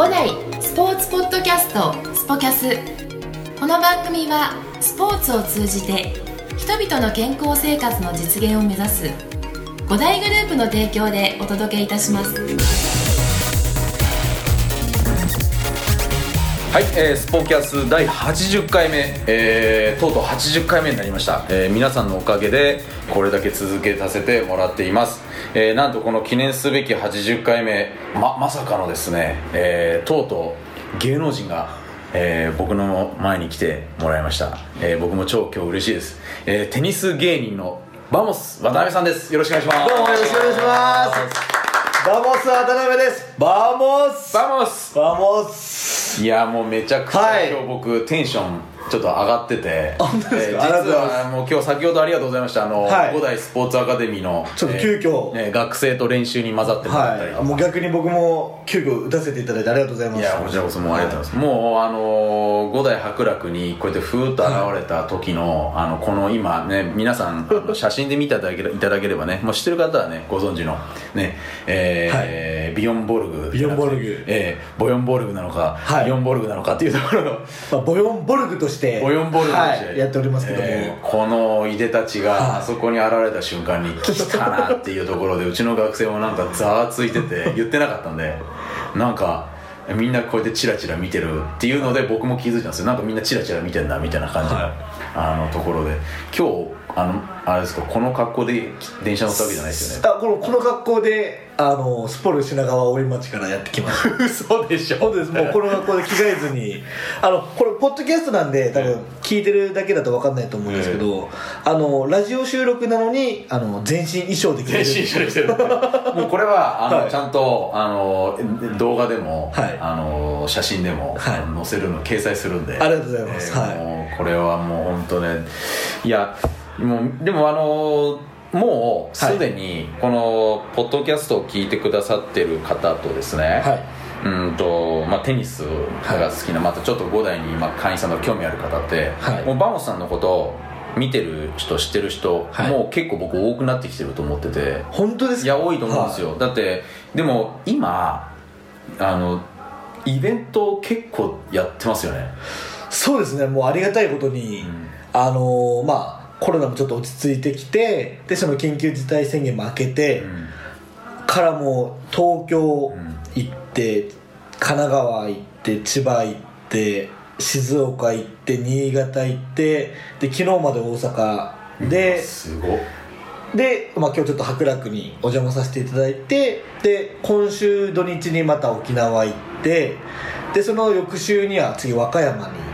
五代スポーツポッドキャストスポキャス。この番組はスポーツを通じて人々の健康生活の実現を目指す五大グループの提供でお届けいたします。はい、えー、スポキャス第80回目、えー、とうとう80回目になりました、えー、皆さんのおかげでこれだけ続けさせてもらっています、えー、なんとこの記念すべき80回目ままさかのですね、えー、とうとう芸能人がえー、僕の前に来てもらいました、えー、僕も超今日嬉しいです、えー、テニス芸人のバモス渡辺さんです。よろしくお願いします。どうもよろしくお願いします。バモス渡辺です。バモス。バモス。バモス。いやもうめちゃくちゃ、はい。今日僕テンションちょっと上がってて。えー実はもう今日先ほどありがとうございました。あの、はい。五代スポーツアカデミーのちょっと急遽。えーね学生と練習に混ざってもらったりはい。もう逆に僕も急遽打たせていただいてありがとうございます。いやこちらこそもうありがとうございます、もうあのー五代博楽にこうやってふーっと現れた時の、あのこの今ね皆さん写真で見ていただけれ いただければねもう知ってる方はねご存知のねえービヨンボルグビヨンボルグ。えーボヨンボルグなのか、はい。ビヨンボルグなのかっていうところの。まあ、ボヨンボルグとしてボヨンボルグとして、はい、やっておりますけども、えーこのいでたちがはい。あそこに現れた瞬間に来たなっていうところでうちの学生もなんかざわついてて 言ってなかったんでなんかみんなこうやってチラチラ見てるっていうので僕も気づいたんですよ。なんかみんなチラチラ見てんなみたいな感じの、あのところで。今日あのあれですかこの格好で電車乗ったわけじゃないですよね。あこのこの格好であのスポル品川大井町からやってきました 嘘でしょ。そうです。もうこの格好で着替えずに。あのこれポッドキャストなんで多分聞いてるだけだと分かんないと思うんですけど、あのラジオ収録なのにあの全身衣装で着てる。全身一緒にしてる。もうこれはあの、はい。ちゃんとあの動画でも、はい。あの写真でも、はい。載せるの掲載するんで。ありがとうございます。はい。もうこれはもう本当ねいやもうでもあのもうすでにこのポッドキャストを聞いてくださってる方とですね、はい。うんとまあ、テニスが好きな、またちょっと五代に今会員さんの興味ある方って、はい。もうバモスさんのことを見てる人知ってる人、はい。もう結構僕多くなってきてると思ってて本当ですか？いや多いと思うんですよ、だってでも今あのイベント結構やってますよね。そうですね。もうありがたいことに、あのーまあコロナもちょっと落ち着いてきてでその緊急事態宣言も明けて、からもう東京行って、神奈川行って千葉行って静岡行って新潟行ってで昨日まで大阪で、すごっ。で、まあ、今日ちょっと博楽にお邪魔させていただいてで今週土日にまた沖縄行ってでその翌週には次和歌山に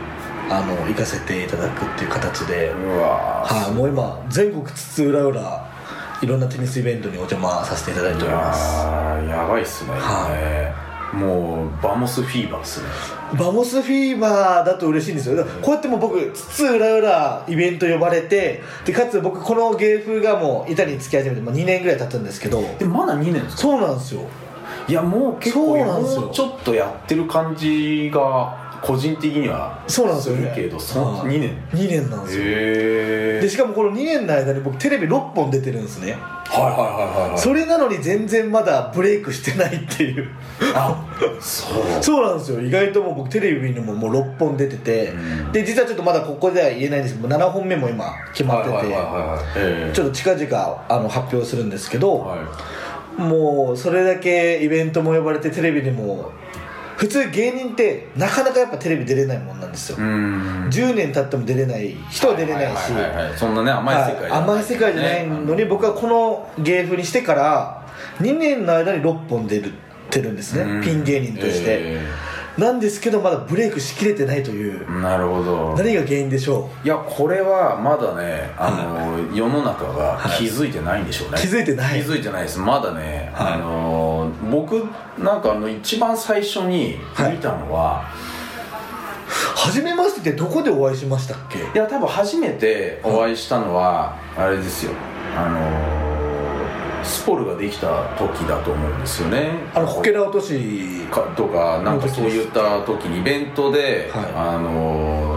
あの行かせていただくっていう形で、うわー。はい、もう今全国津々浦々いろんなテニスイベントにお邪魔させていただいております。やばいっすね、はもうバモスフィーバーっすね。バモスフィーバーだと嬉しいんですよ。こうやってもう僕津々浦々イベント呼ばれてでかつ僕この芸風がもう板につき始めて、まあ、2年ぐらい経ったんですけど。でまだ2年ですか？そうなんですよ。いやもう結構もうちょっとやってる感じが個人的にはそうなんですよね。るけどそはい。2年。2年なんですよ。でしかもこの2年の間に僕テレビ6本出てるんですね、はいはいはいはいはい。それなのに全然まだブレイクしてないっていう。あ そう。そうなんですよ。意外ともう僕テレビにももう6本出てて、うん。で実はちょっとまだここでは言えないんですけど7本目も今決まってて、ちょっと近々あの発表するんですけど、はい。もうそれだけイベントも呼ばれてテレビにも普通芸人ってなかなかやっぱテレビ出れないもんなんですよ、うん。10年経っても出れない人は出れないし、はいはいはいはい。そんなね甘い世界じゃはい甘い世界じゃないのに僕はこの芸風にしてから2年の間に6本出るてるんですね、うん。ピン芸人として、えなんですけどまだブレイクしきれてないという、えなるほど。何が原因でしょいやこれはまだねあの、世の中が気づいてないんでしょうね、気づいてない。気づいてないです。まだね、はいあの僕なんかあの一番最初に見たのは、う初めましてってどこでお会いしましたっけ？い、や多分初めてお会いしたのは、あれですよ。あのスポルができた時だと思うんですよね。あのこけら落としかとかなんかそういった時にイベントで、はい。あの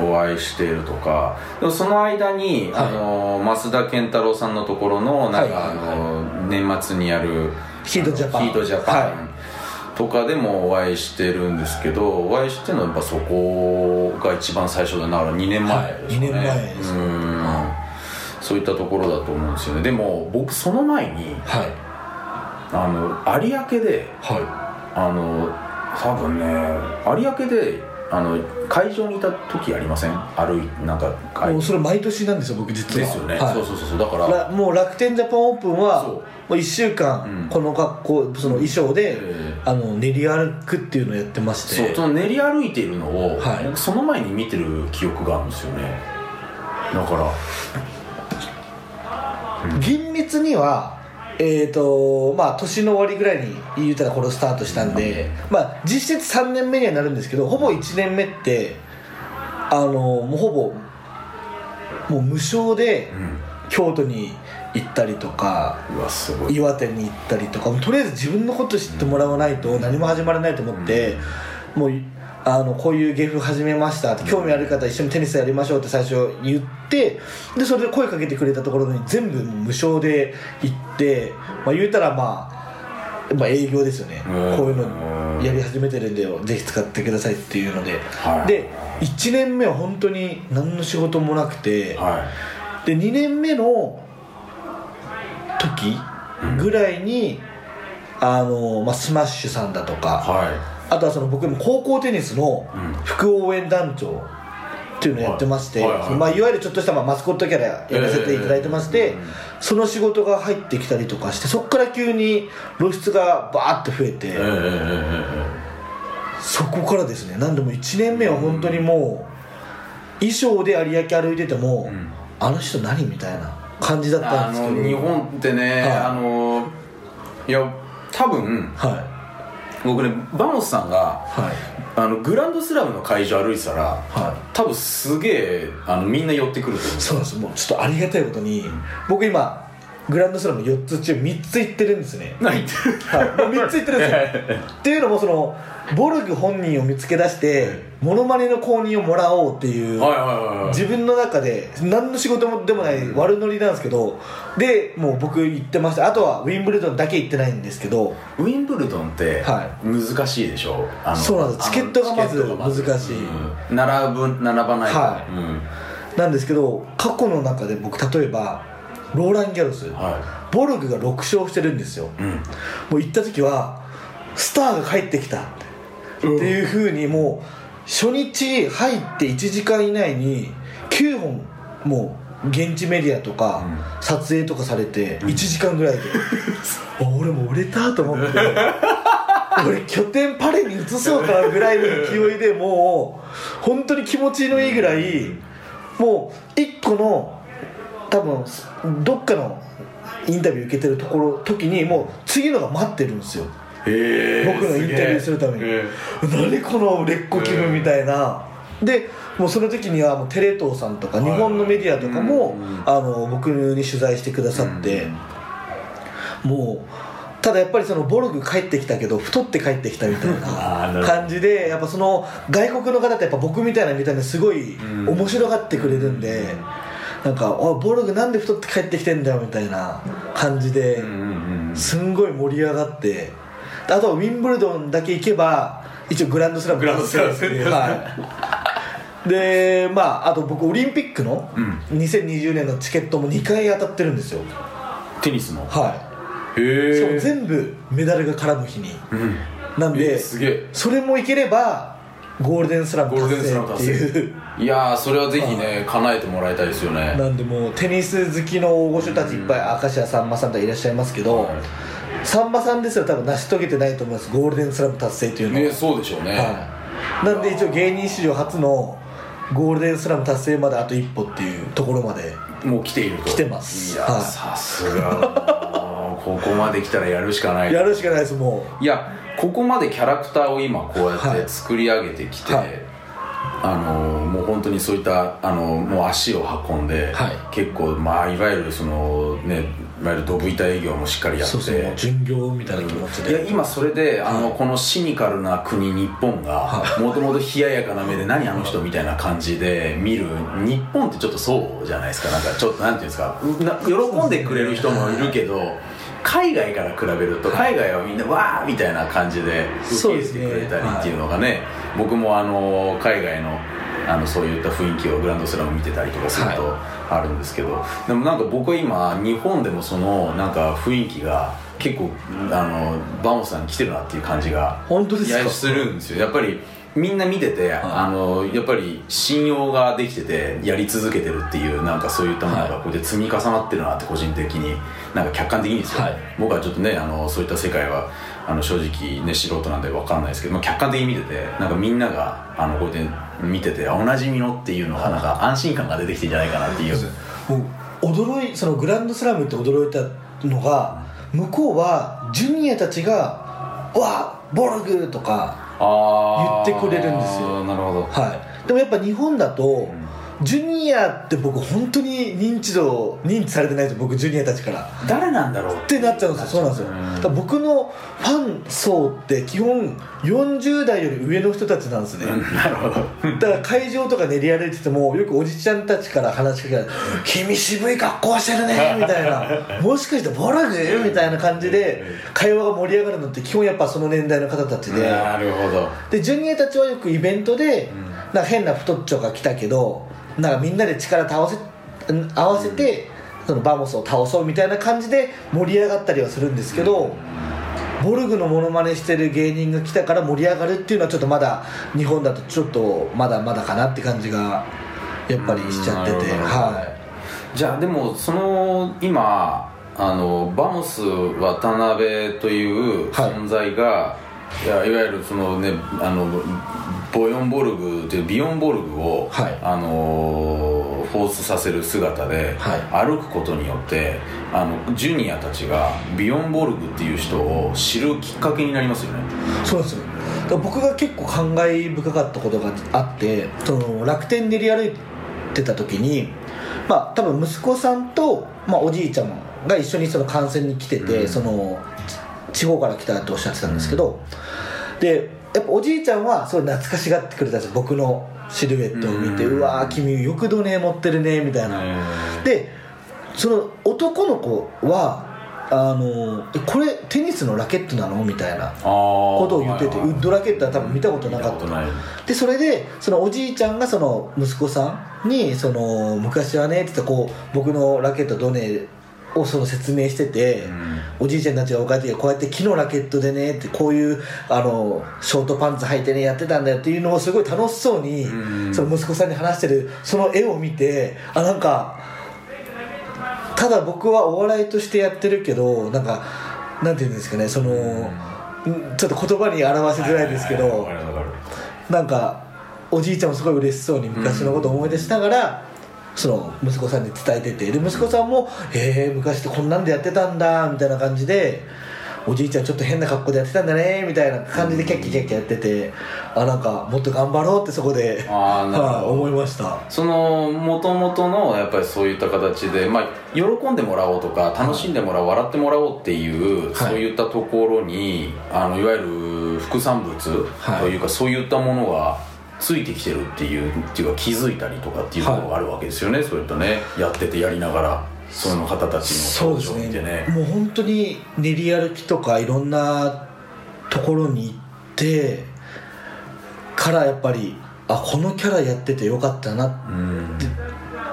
お会いしているとか。でもその間に、はい。あの増田健太郎さんのところのなんか、はいはいはい。あの年末にやるヒートジャパン。ヒートジャパン、はとかでもお会いしてるんですけどお会いしてるのはやっぱそこが一番最初だなだから2年前ですかね、はい。二年前ですうん。そういったところだと思うんですよね。でも僕その前にはい。あの有明ではあの多分ね有明であの会場にいた時ありません？歩いなんかいもうそれ毎年なんですよ僕実は。ですよね、はい。そうそうそうそう。だかららもう楽天ジャパンオープンはもう1週うん。間この格好その衣装で、えあの練り歩くっていうのをやってまして。そうその練り歩いているのを、はい。僕その前に見てる記憶があるんですよね。だから。厳密にはえーとまあ、年の終わりぐらいに言うたらこれスタートしたんで、まあ、実質3年目にはなるんですけどほぼ1年目ってあのもうほぼもう無償でうん。京都に行ったりとかうわすごい。岩手に行ったりとかとりあえず自分のこと知ってもらわないと何も始まらないと思って、もうあのこういう芸風始めましたって興味ある方一緒にテニスやりましょうって最初言ってでそれで声かけてくれたところに全部無償で行って、まあ、言うたらまあ、まあ、営業ですよね、うん。こういうのやり始めてるんでぜひ使ってくださいっていうので、はい。で1年目は本当に何の仕事もなくて、はで2年目の時ぐらいに、あのまあ、スマッシュさんだとかはあとはその僕も高校テニスのうん。副応援団長っていうのをやってまして、はいまあ、いわゆるちょっとしたまあマスコットキャラやらせていただいてまして、えー。その仕事が入ってきたりとかしてそこから急に露出がバーッと増えて、そこからですね何でも1年目は本当にもう衣装で有明歩いてても、ん。あの人何みたいな感じだったあんですけど。の日本ってね、はい。あのいや多分はい僕ねバモスさんがはい。あのグランドスラムの会場歩いてたらはい。多分すげえあのみんな寄ってくると思うそうなんですもうちょっとありがたいことに、僕今グランドスラム4つ中3つ行ってるんですね。はい、もう3つ行ってるんですよ。っていうのもそのボルグ本人を見つけ出してモノマネの公認をもらおうっていうはいはいはいはい。自分の中で何の仕事もでもない悪ノリなんですけどでもう僕行ってました。あとはウィンブルドンだけ行ってないんですけど。ウィンブルドンっては難しいでしょ、あのそうなんです。チケットがまず。難しい。うん。並ぶ並ばないと。はい。うん。なんですけど過去の中で僕例えばローラン・ギャロス。はボルグが6勝してるんですよ。いうん。もう行った時はスターが帰ってきた。っていうふうにもう初日入って1時間以内に9本もう現地メディアとか撮影とかされて1時間ぐらいで、あ俺もう売れたと思って。俺拠点パレに移そうかなぐらいの勢いでもう本当に気持ちのいいぐらいもう1個の多分どっかのインタビュー受けてるところ時にもう次のが待ってるんですよ。僕のインタビューするために。何この売れっ子気分みたいな。でもうその時にはもうテレ東さんとか日本のメディアとかもうん。あの僕に取材してくださってもうただやっぱりそのボルグ帰ってきたけど太って帰ってきたみたいな 感じでやっぱその外国の方ってやっぱ僕みたいな見た目すごいうん。面白がってくれるんでなんか「おいボルグなんで太って帰ってきてんだよ」みたいな感じですんごい盛り上がってあとはウィンブルドンだけ行けば一応グランドスラムグランドスラム達成っていうはい。でまああと僕オリンピックのうん。2020年のチケットも2回当たってるんですよ。テニスの？はい。へえ全部メダルが絡む日に。うん。なんえですげえ。それもいければゴールデンスラム達成。っていう。いやーそれはぜひね叶えてもらいたいですよね。なんでもうテニス好きの大御所たちいっぱい明石家さんまさんとかいらっしゃいますけど、はい。さんまさんですら多分成し遂げてないと思いますゴールデンスラム達成というのは。ねそうでしょうね。はい、なんで一応芸人史上初のゴールデンスラム達成まであと一歩っていうところまでもう来ていると。来てます。いやはい。さすが。ここまで来たらやるしかない。やるしかないですもいやここまでキャラクターを今こうやはい。って作り上げてきて、はい。あのもう本当にそういったあのもう足を運んで、はい。結構まあいわゆるそのねいわゆるドブ板営業もしっかりやって。うそう巡業みたいな気持ちいやで今それで、あのはい。このシニカルな国日本がはもともと冷ややかな目で何あの人みたいな感じで見る日本ってちょっとそうじゃないですか。なんかちょっとなんていうんですか。な喜んでくれる人もいるけど海外から比べると海外はみんなわーみたいな感じで受け入れてくれたりっていうのがね僕もあの海外のあのそういった雰囲気をグランドスラム見てたりとかするとあるんですけど、でもなんか僕は今日本でもそのなんか雰囲気が結構あのバモスさんに来てるなっていう感じが本当ですか？するんですよ。やっぱりみんな見てて、あのやっぱり信用ができててやり続けてるっていうなんかそういったものがこうやって積み重なってるなって個人的になんか客観的にですよ、はい。僕はちょっとねあのそういった世界はあの正直ね素人なんで分かんないですけど、まあ、客観的に見ててなんかみんながあのこうやって見ててあおなじみのっていうのがなんか安心感が出てきてんじゃないかなっていう、もう驚いそのグランドスラムって驚いたのが向こうはジュニアたちが「うわボルグ!」とか言ってくれるんですよ。なるほど。はい。でもやっぱ日本だと、ジュニアって僕本当に認知度認知されてないんですよ僕ジュニアたちから。誰なんだろう。っってなっちゃうんですよそうなんですよ。僕のファン層って基本40代より上の人たちなんですね。なるほど。だから会場とか練り歩いててもよくおじちゃんたちから話しかけられて「君渋い格好してるね」みたいな「もしかしてボラグ?」みたいな感じで会話が盛り上がるのって基本やっぱその年代の方たちで。なるほど。でジュニアたちはよくイベントで、なんか変な太っちょが来たけどなんかみんなで力倒せん合わせて、そのバモスを倒そうみたいな感じで盛り上がったりはするんですけど、ボルグのモノマネしてる芸人が来たから盛り上がるっていうのはちょっとまだ日本だとちょっとまだまだかなって感じがやっぱりしちゃってて、はじゃあでもその今あのバモス渡辺というはい。存在が、い、やいわゆるそのねあのボヨンボルグというビヨンボルグを、はい。あのフォースさせる姿で、はい。歩くことによってあのジュニアたちがビヨンボルグっていう人を知るきっかけになりますよね。い、そうですよだ僕が結構感慨深かったことがあってその楽天練り歩いてた時にまあ多分息子さんと、まあ、おじいちゃんが一緒にその観戦に来てて、うん。その地方から来たっておっしゃってたんですけど、でやっぱおじいちゃんはすごい懐かしがってくれたんですよ。僕のシルエットを見て、ううんわー君よくどね持ってるねみたいな、でその男の子はあのえこれテニスのラケットなのみたいなこことを言ってて、ウッドラケットは多分見たことなかった。ない。でそれでそのおじいちゃんがその息子さんにその昔はねって言ってこう僕のラケットどねをその説明してて、おじいちゃんたちがお帰ってきてこうやって木のラケットでねってこういうあのショートパンツ履いてねやってたんだよっていうのをすごい楽しそうに、うん。その息子さんに話してるその絵を見てあなんかただ僕はお笑いとしてやってるけどなんかなんていうんですかねその、んちょっと言葉に表しづらいですけど、なんかおじいちゃんもすごい嬉しそうに昔のことを思い出しながら、その息子さんに伝えててで息子さんも「へえ昔ってこんなんでやってたんだ」みたいな感じでおじいちゃんちょっと変な格好でやってたんだねみたいな感じでキャッキャキャッキャやっててあなんかもっと頑張ろうってそこであーなるほど。はい思いました。その元々のやっぱりそういった形で、まあ、喜んでもらおうとか楽しんでもらおう笑ってもらおうっていう、はい。そういったところにあのいわゆる副産物はいというか、そういったものがついてきてるっていうっていうか気づいたりとかっていうところがあるわけですよね、そういったね。やっててやりながらその方たちの表情を見てね。もう本当に練り歩きとかいろんなところに行ってからやっぱりあこのキャラやっててよかったなっうん。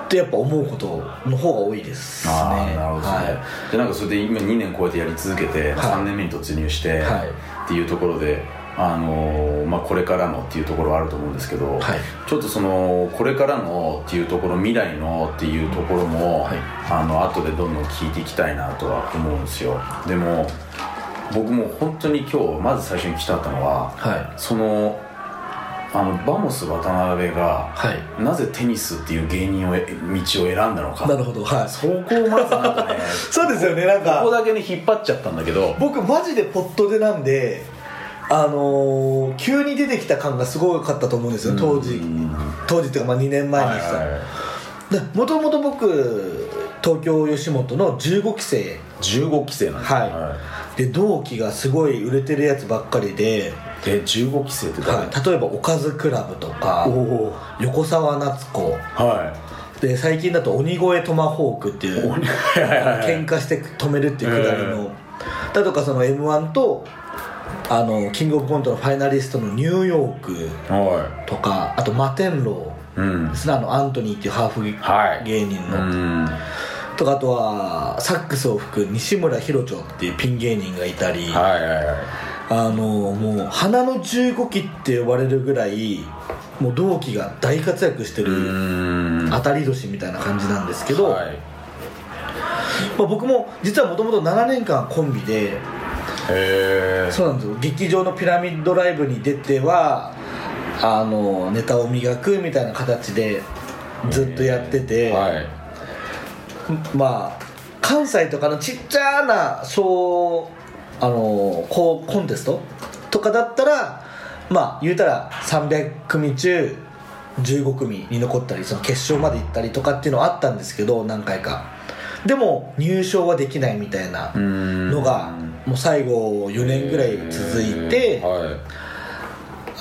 てやっぱ思うことの方が多いですね。なるほどね、はでなんかそれで今2年こうやってやり続けて、はい。3年目に突入して、はい。っていうところで、あのーまあ、これからのっていうところはあると思うんですけど、はい。ちょっとそのこれからのっていうところ未来のっていうところも、はい。あの後でどんどん聞いていきたいなとは思うんですよ。でも僕も本当に今日まず最初に聞きたかったのははい。そのあのバモス渡辺が、はい。なぜテニスっていう芸人をえ道を選んだのか。なるほど。はい。そこをまずなんかね そうですよねなんか。ここだけね引っ張っちゃったんだけど。僕マジでポットでなんであのー急に出てきた感がすごかったと思うんですよ当時うん。当時。っていうかまあ2年前にさ、はいはい。はいもともと僕東京吉本の15期生。15期生なんですねはい。で同期がすごい売れてるやつばっかりで、え15期生って誰、はい、例えばおかずクラブとか横澤夏子。はで最近だと鬼越トマホークっていう喧嘩して止めるっていうくだりの。だとかその m 1とあのキングオブコントのファイナリストのニューヨークはとかあと摩天楼。いうん。ですね。あのアントニーっていうハーフはい芸人の、うんとかあとはサックスを吹く西村ひろちょっていうピン芸人がいたり、はいはいはい。あのもう花の15期って呼ばれるぐらいもう同期が大活躍してうるん。当たり年みたいな感じなんですけど、はい。まあ、僕も実はもともと7年間コンビでへえそうなんですよ。劇場のピラミッドライブに出てはあのネタを磨くみたいな形でずっとやってて、はい。まあ関西とかのちっちゃな小あのこうコンテストとかだったらまあ言うたら300組中15組に残ったりその決勝まで行ったりとかっていうのはあったんですけど何回か。でも入賞はできないみたいなのがもう最後4年ぐらい続いては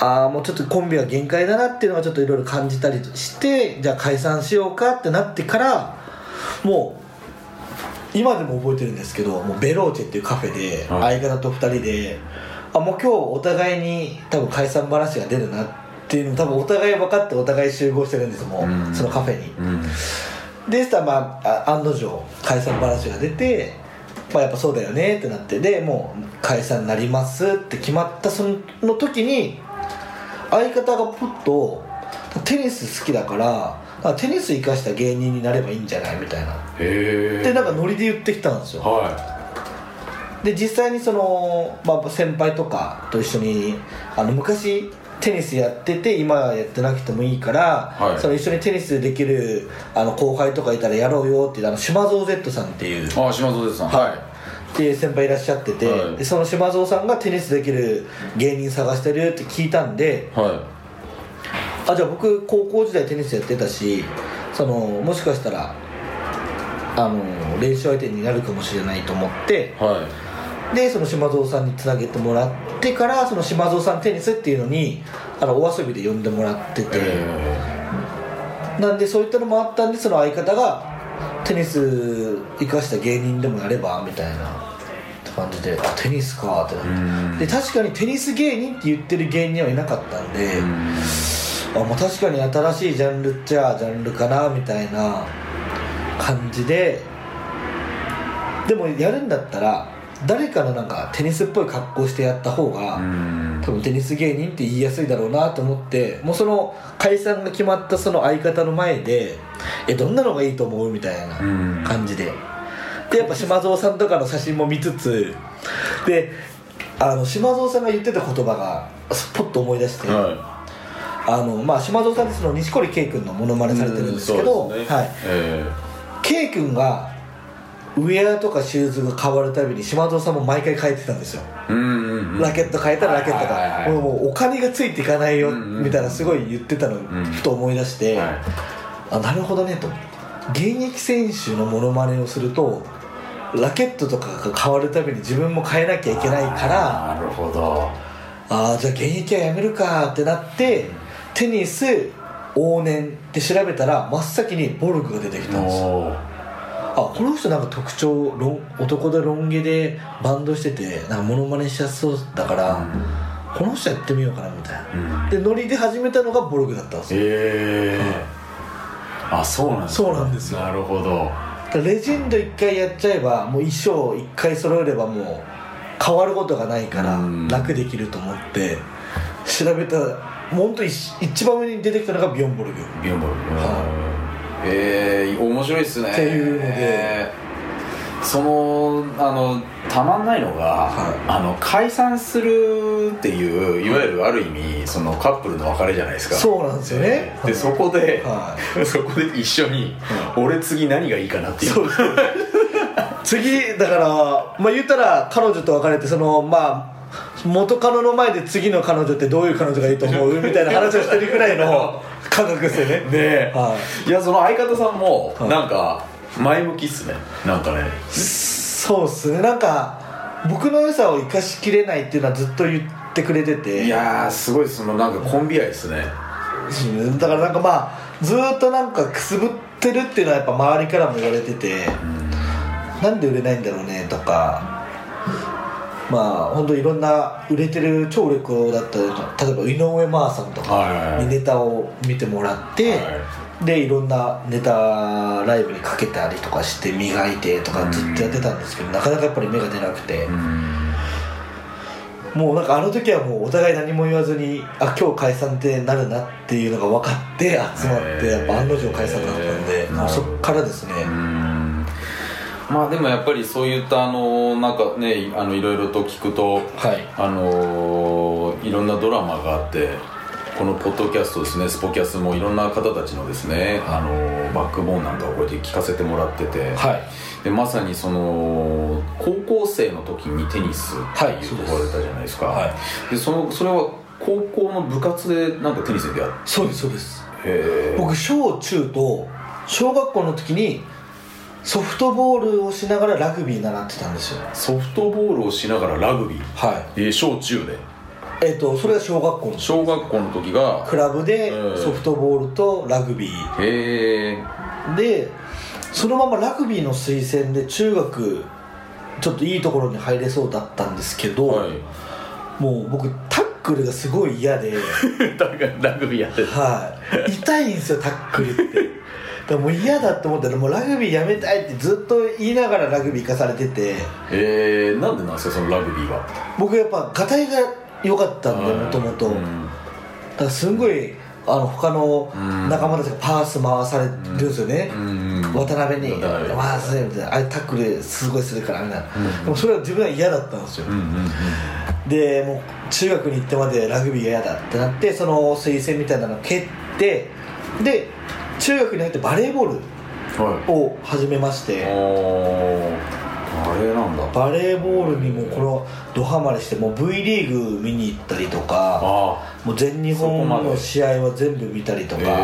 ああもうちょっとコンビは限界だなっていうのがちょっといろいろ感じたりしてじゃあ解散しようかってなってからもう今でも覚えてるんですけどもうベローチェっていうカフェではい。相方と2人であもう今日お互いに多分解散話が出るなっていうの多分お互い分かってお互い集合してるんですもううん。そのカフェに。いうん。でしたらまああ案の定解散話が出てまあやっぱそうだよねってなってでもう解散になりますって決まったその時に相方がポッとテニス好きだからあテニス生かした芸人になればいいんじゃないみたいな。でなんかノリで言ってきたんですよ。はで実際にその、まあ、先輩とかと一緒にあの昔テニスやってて今はやってなくてもいいから、はい。その一緒にテニスできるあの後輩とかいたらやろうよっていうあの島蔵 Z さんっていういあ島蔵ですさん。はい。っていう先輩いらっしゃってて、はい。でその島蔵さんがテニスできる芸人探してるって聞いたんではあじゃあ僕高校時代テニスやってたしそのもしかしたらあの練習相手になるかもしれないと思ってい。はでその島蔵さんにつなげてもらってからその島蔵さんテニスっていうのにあのお遊びで呼んでもらってて、なんでそういったのもあったんでその相方がテニス生かした芸人でもやればみたいな感じであテニスかってなうん。ってで確かにテニス芸人って言ってる芸人はいなかったんで、あまあ、確かに新しいジャンルっちゃジャンルかなみたいな感じででもやるんだったら誰かのなんかテニスっぽい格好してやった方が、うん。多分テニス芸人って言いやすいだろうなと思ってもうその解散が決まったその相方の前でえどんなのがいいと思うみたいなうん。感じで。でやっぱ島蔵さんとかの写真も見つつであの島蔵さんが言ってた言葉がスポッと思い出して、はあのまあ、島蔵さんってその錦織圭君のモノマネいされてるんですけど、ね。はい、え。圭君がウェアとかシューズが変わるたびに島蔵さんも毎回変えてたんですよ。えうんうんうん。ラケット変えたらラケットがもうお金がついていかないよみたいなすごい言ってたのんふと思い出して、はい。あなるほどねと。現役選手のモノマネをするとラケットとかが変わるたびに自分も変えなきゃいけないからなるほど。ああじゃあ現役はやめるかってなってテニス往年って調べたら真っ先にボルグが出てきたんですよあこの人なんか特徴ロン男でロン毛でバンドしててなんかモノマネしやすそうだから、この人やってみようかなみたいな、うん。でノリで始めたのがボルグだったんですよ。え。えあそうなんですか。そうなんですよ。なるほど。レジェンド一回やっちゃえばもう衣装一回揃えればもう変わることがないからうん。楽できると思って調べたらもう本当一一番上に出てきたのがビヨンボルグ。ビヨンボルはええ面白いっすね。っていうので。えーそのあのたまんないのが、はい。あの解散するっていういわゆるある意味そのカップルの別れじゃないですか。そうなんですよね。でそこで、はそこで一緒に、俺次何がいいかなっていう。次だからまあ言ったら彼女と別れてそのまあ元カノの前で次の彼女ってどういう彼女がいいと思う？みたいな話をしてるくらいの 感覚ですよね。ねえ、はい。やその相方さんもはいなんか前向きっすね。なんかね。そうっすね。なんか僕の良さを生かしきれないっていうのはずっと言ってくれてて。いやーすごいそのなんかコンビ愛ですね。うん。だからなんかまあずーっとなんかくすぶってるっていうのはやっぱ周りからも言われてて、なんで売れないんだろうねとかまあ本当いろんな売れてる超売れっ子だったり例えば井上真央さんとかにネタを見てもらって、はでいろんなネタライブにかけたりとかして磨いてとかずっとやってたんですけど、なかなかやっぱり芽が出なくて、うん。もうなんかあの時はもうお互い何も言わずにあ今日解散ってなるなっていうのが分かって集まってやっぱ案の定解散だったんで、もうそっからですね、うん。まあでもやっぱりそういったあのなんかねあのいろいろと聞くとはい。あのいろんなドラマがあってこのポッドキャストですねスポキャスもいろんな方たちのですねあのバックボーンなんかをこうやって聞かせてもらってて、はい。でまさにその高校生の時にテニスってはいいうところたじゃないですか、はいでそのそれは高校の部活でなんかテニスでやっそうですそうです。て僕小中と小学校の時にソフトボールをしながらラグビー習ってたんですよ。ソフトボールをしながらラグビー、はえー小中で。いえっ、とそれが小学校の小学校の時が？クラブでうんソフトボールとラグビー。へえでそのままラグビーの推薦で中学ちょっといいところに入れそうだったんですけど、はい。もう僕タックルがすごい嫌で。ラグビーやってた。はい。痛いんですよタックルってだもう嫌だって思ったらもうラグビーやめたいってずっと言いながらラグビー行かされてて。えー、なんでなんですかそのラグビーは。僕やっぱガタイが良かったんでもともとだうん。からすんごいあの他のうん。仲間たちがパース回されるんですよね、うん。渡辺に回すみたいな。あれタックルすごいするからみたいな、うんでもそれは自分は嫌だったんですよ、でもう中学に行ってまでラグビーが嫌だってなってその推薦みたいなのを蹴ってで中学に入ってバレーボールはい。を始めましてああれなんだ。バレーボールにもこのドハマりしてもう V リーグ見に行ったりとかあもう全日本の試合は全部見たりとあか、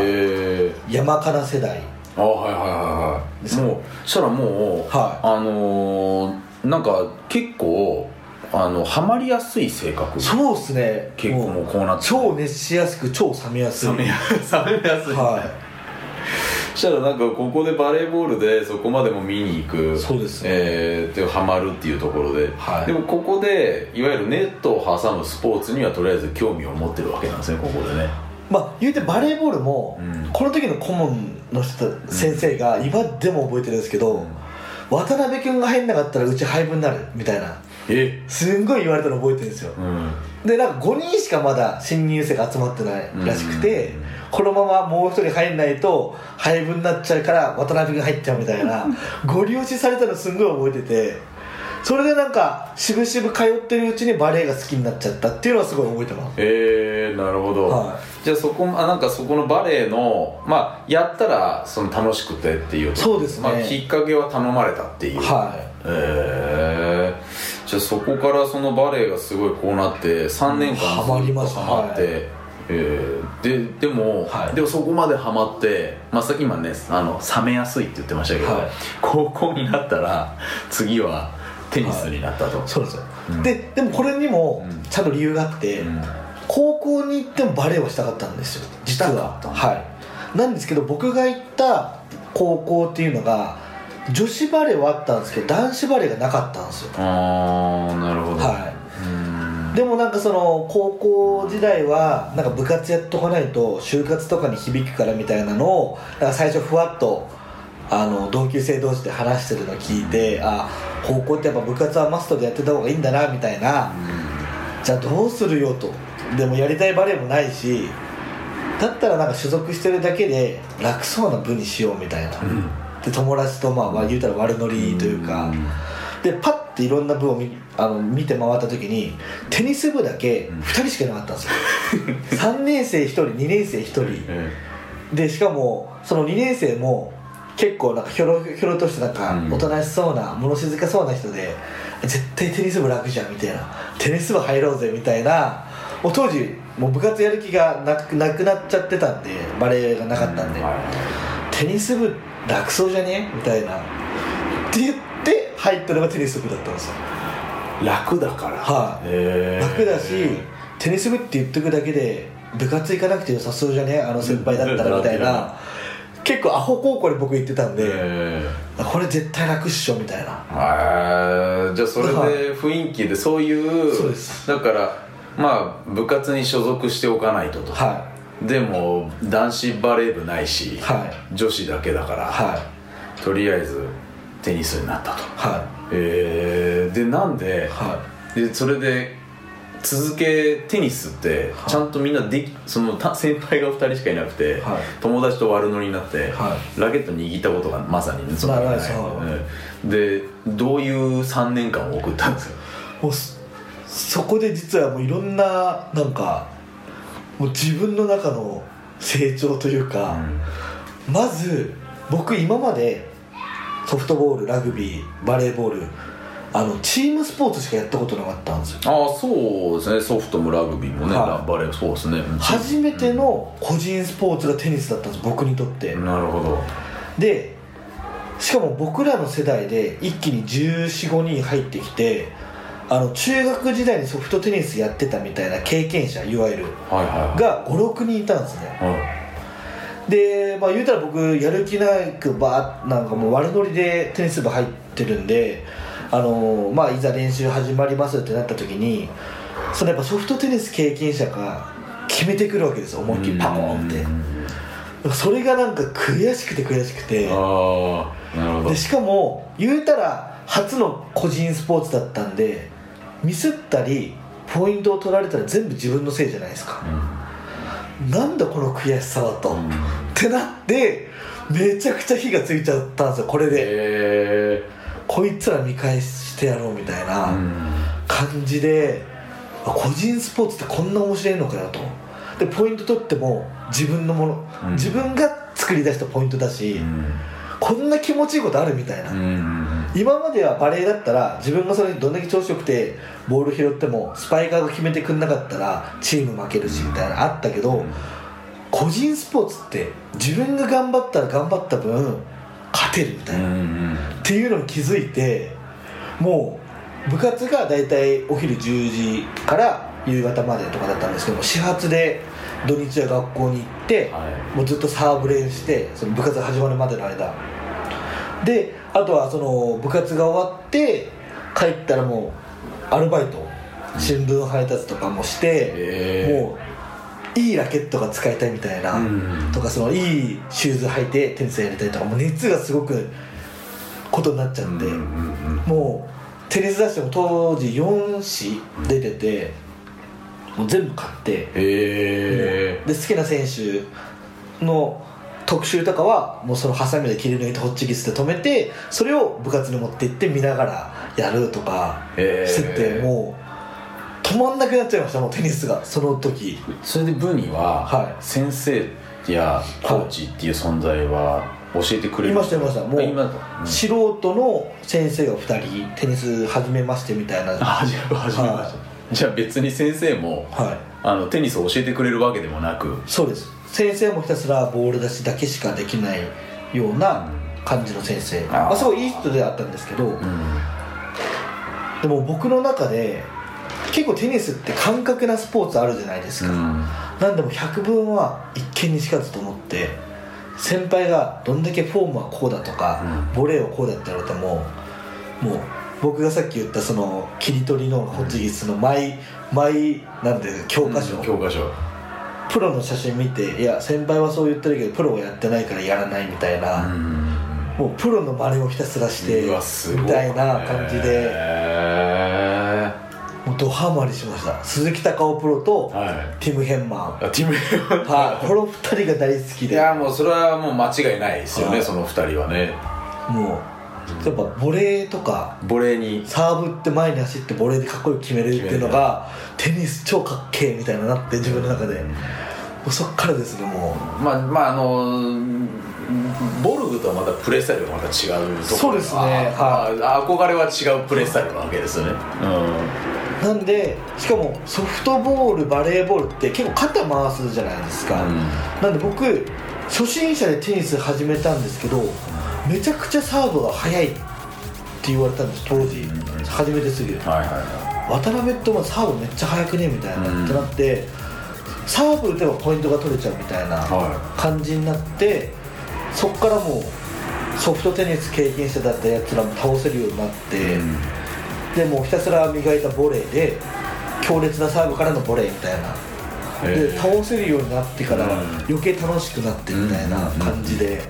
山かな世代。あはいはいはいはい。もうそしたらもう、はい。あのー、なんか結構あのハマりやすい性格。そうですね。結構もうこうなって。超熱しやすく超冷めやすい。冷めやすい、はそしたらなんかここでバレーボールでそこまでも見に行くそうです。ねえー、でハマるっていうところで、はい。でもここでいわゆるネットを挟むスポーツにはとりあえず興味を持ってるわけなんですねここでね。まあ言うてバレーボールも、うん。この時の顧問の人先生が今でも覚えてるんですけど、渡辺君が入んなかったらうち廃部になるみたいな。え？すんごい言われたの覚えてるんですよ。うん。でなんか5人しかまだ新入生が集まってないらしくて、うん。このままもう一人入んないと廃部になっちゃうから渡辺が入っちゃうみたいな ご利用しされたのすんごい覚えててそれでなんか渋々通ってるうちにバレエが好きになっちゃったっていうのはすごい覚えてます。えー、なるほど、はじゃあそこあなんかそこのバレエのまあやったらその楽しくてっていう。そうですね。まあ、きっかけは頼まれたっていう。はえー、じゃあそこからそのバレエがすごいこうなって3年間ハマりました。ハマって、はい。えーででも、はい。でもそこまでハマって、まあ、さ今ねあの冷めやすいって言ってましたけど、はい。高校になったら次はテニスになったと、い。そうですよ、うん。ででもこれにもうん。ちゃんと理由があって、うん。高校に行ってもバレエはしたかったんですよ。実は。はい。なんですけど僕が行った高校っていうのが女子バレーはあったんですけど男子バレーがなかったんですよ。ああなるほど。はうん。でもなんかその高校時代はなんか部活やっとかないと就活とかに響くからみたいなのを最初ふわっとあの同級生同士で話してるのを聞いてあ高校ってやっぱ部活はマストでやってた方がいいんだなみたいな。じゃあどうするよと。でもやりたいバレエもないしだったらなんか所属してるだけで楽そうな部にしようみたいな、で友達とまあまあ言うたら悪ノリというか、でパッていろんな部を見あの見て回った時にテニス部だけ2人しかいなかったんですよ。3年生1人2年生1人。えでしかもその2年生も結構なんかひょろひょろとしてなんかうん。おとなしそうな物静かそうな人で絶対テニス部楽じゃんみたいな。テニス部入ろうぜみたいな。もう当時もう部活やる気がなくなくなっちゃってたんでバレエがなかったんで、はい。テニス部楽そうじゃねみたいな。って言って入ったのがテニス部だったんですよ。楽だから。はい。へー。楽だしテニス部って言っとくだけで部活行かなくて良さそうじゃね？あの先輩だったらみたいな結構アホ高校に僕行ってたんで、えこれ絶対楽っしょみたいな。ー、じゃあそれで雰囲気でそういうそうです。だからまあ部活に所属しておかないとと、はでも男子バレー部ないし、は女子だけだから、はい。とりあえずテニスになったと。はえー、でなんでい。はでそれで続けテニスってちゃんとみんなできそのた先輩が2人しかいなくて、はい。友達と悪乗りになって、はラケット握ったことがまさにねそのない。でどういう3年間を送ったんですか？いもうそそこで実はもういろんななんかもう自分の中の成長というか、まず僕今までソフトボールラグビーバレーボールあのチームスポーツしかやったことなかったんですよ。ああそうですね。ソフトもラグビーもね、はい。バレーそうですね。初めての個人スポーツがテニスだったんです僕にとって。なるほど。でしかも僕らの世代で一気に1415人入ってきてあの中学時代にソフトテニスやってたみたいな経験者いわゆる。はいはいはい。が56人いたんですね。はいでまあ言うたら僕やる気なくばなんかもう悪ノリでテニス部入ってるんであのまあいざ練習始まりますってなった時にそのやっぱソフトテニス経験者が決めてくるわけですよ思いっきりパコーンって。それがなんか悔しくて悔しくて。でしかも言うたら初の個人スポーツだったんでミスったりポイントを取られたら全部自分のせいじゃないですか、なんだこの悔しさはと、うん。ってなってめちゃくちゃ火がついちゃったんですよこれで、えこいつら見返してやろうみたいーな感じで、あ個人スポーツってこんな面白いのかよと。でポイント取っても自分のもの、うん。自分が作り出したポイントだし、うん。こんな気持ちいいことあるみたいな、うん今まではバレーだったら自分がそれにどんだけ調子よくてボール拾ってもスパイカーが決めてくんなかったらチーム負けるしみたいなのあったけど、個人スポーツって自分が頑張ったら頑張った分勝てるみたいな、うんっていうのに気づいてもう部活が大体お昼10時から夕方までとかだったんですけども始発で土日は学校に行って、はい。もうずっとサーブ練してその部活が始まるまでの間。であとはその部活が終わって帰ったらもうアルバイト新聞配達とかもして、もういいラケットが使いたいみたいな、うん。とかそのいいシューズ履いてテニスやりたいとかもう熱がすごくことになっちゃって、もうテニス雑誌も当時4紙出ててもう全部買ってで好きな選手の特集とかはもうそのハサミで切り抜いてホッチキスで止めてそれを部活に持って行って見ながらやるとかしててもう止まんなくなっちゃいましたもうテニスが。その時。それで部にははい。先生やコーチっていう存在は教えてくれる？いましたいました。もう素人の先生が2人テニス始めましてみたいな。始めました。じゃあ別に先生もはい。あのテニスを教えてくれるわけでもなく。そうです。先生もひたすらボール出しだけしかできないような感じの先生、ー。まあ、すごいいい人ではあったんですけど、うん。でも僕の中で結構テニスって感覚なスポーツあるじゃないですか、うん。なんでも百分は一見にしかずと思って先輩がどんだけフォームはこうだとか、ボレーはこうだって言われてももう僕がさっき言ったその切り取りのホッチキスのマイ、マイなんで教科書、教科書。プロの写真見ていや先輩はそう言ってるけどプロはやってないからやらないみたいな、もうプロの真似をひたすらしてみたいな感じでドハマりしました。鈴木孝夫プロとーはい。ティム・ヘンマン。あティムはい。この2人が大好きいでやもうそれはもう間違いないですよね、はい。その二人はね。もうやっぱボレーとかボレーに。サーブって前に走ってボレーでかっこよく決めれるっていうのがテニス超かっけえみたいになって自分の中で。もうそっからですねもう。まあまああのボルグとはまたプレースタイルがまた違うところそうですね。ああ憧れは違うプレースタイルなわけですよねなんでしかもソフトボールバレーボールって結構肩回すじゃないですか、うん。なんで僕初心者でテニス始めたんですけどめちゃくちゃサーブが速いって言われたんです当時、うん。初めてすぎるはいはいは渡辺ってお前サーブめっちゃ速くねみたいな、うんってなってサーブ打てばポイントが取れちゃうみたいなは感じになってそっからもうソフトテニス経験してたやつらも倒せるようになって、でもうひたすら磨いたボレーで強烈なサーブからのボレーみたいな。へでー倒せるようになってからうん。余計楽しくなってみたいな感じで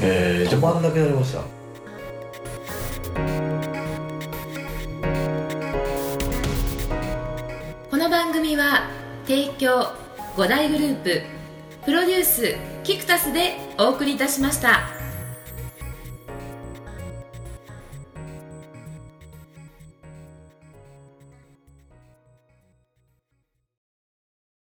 え止まんなくなりました。この番組は提供5大グループプロデュースキクタスでお送りいたしました。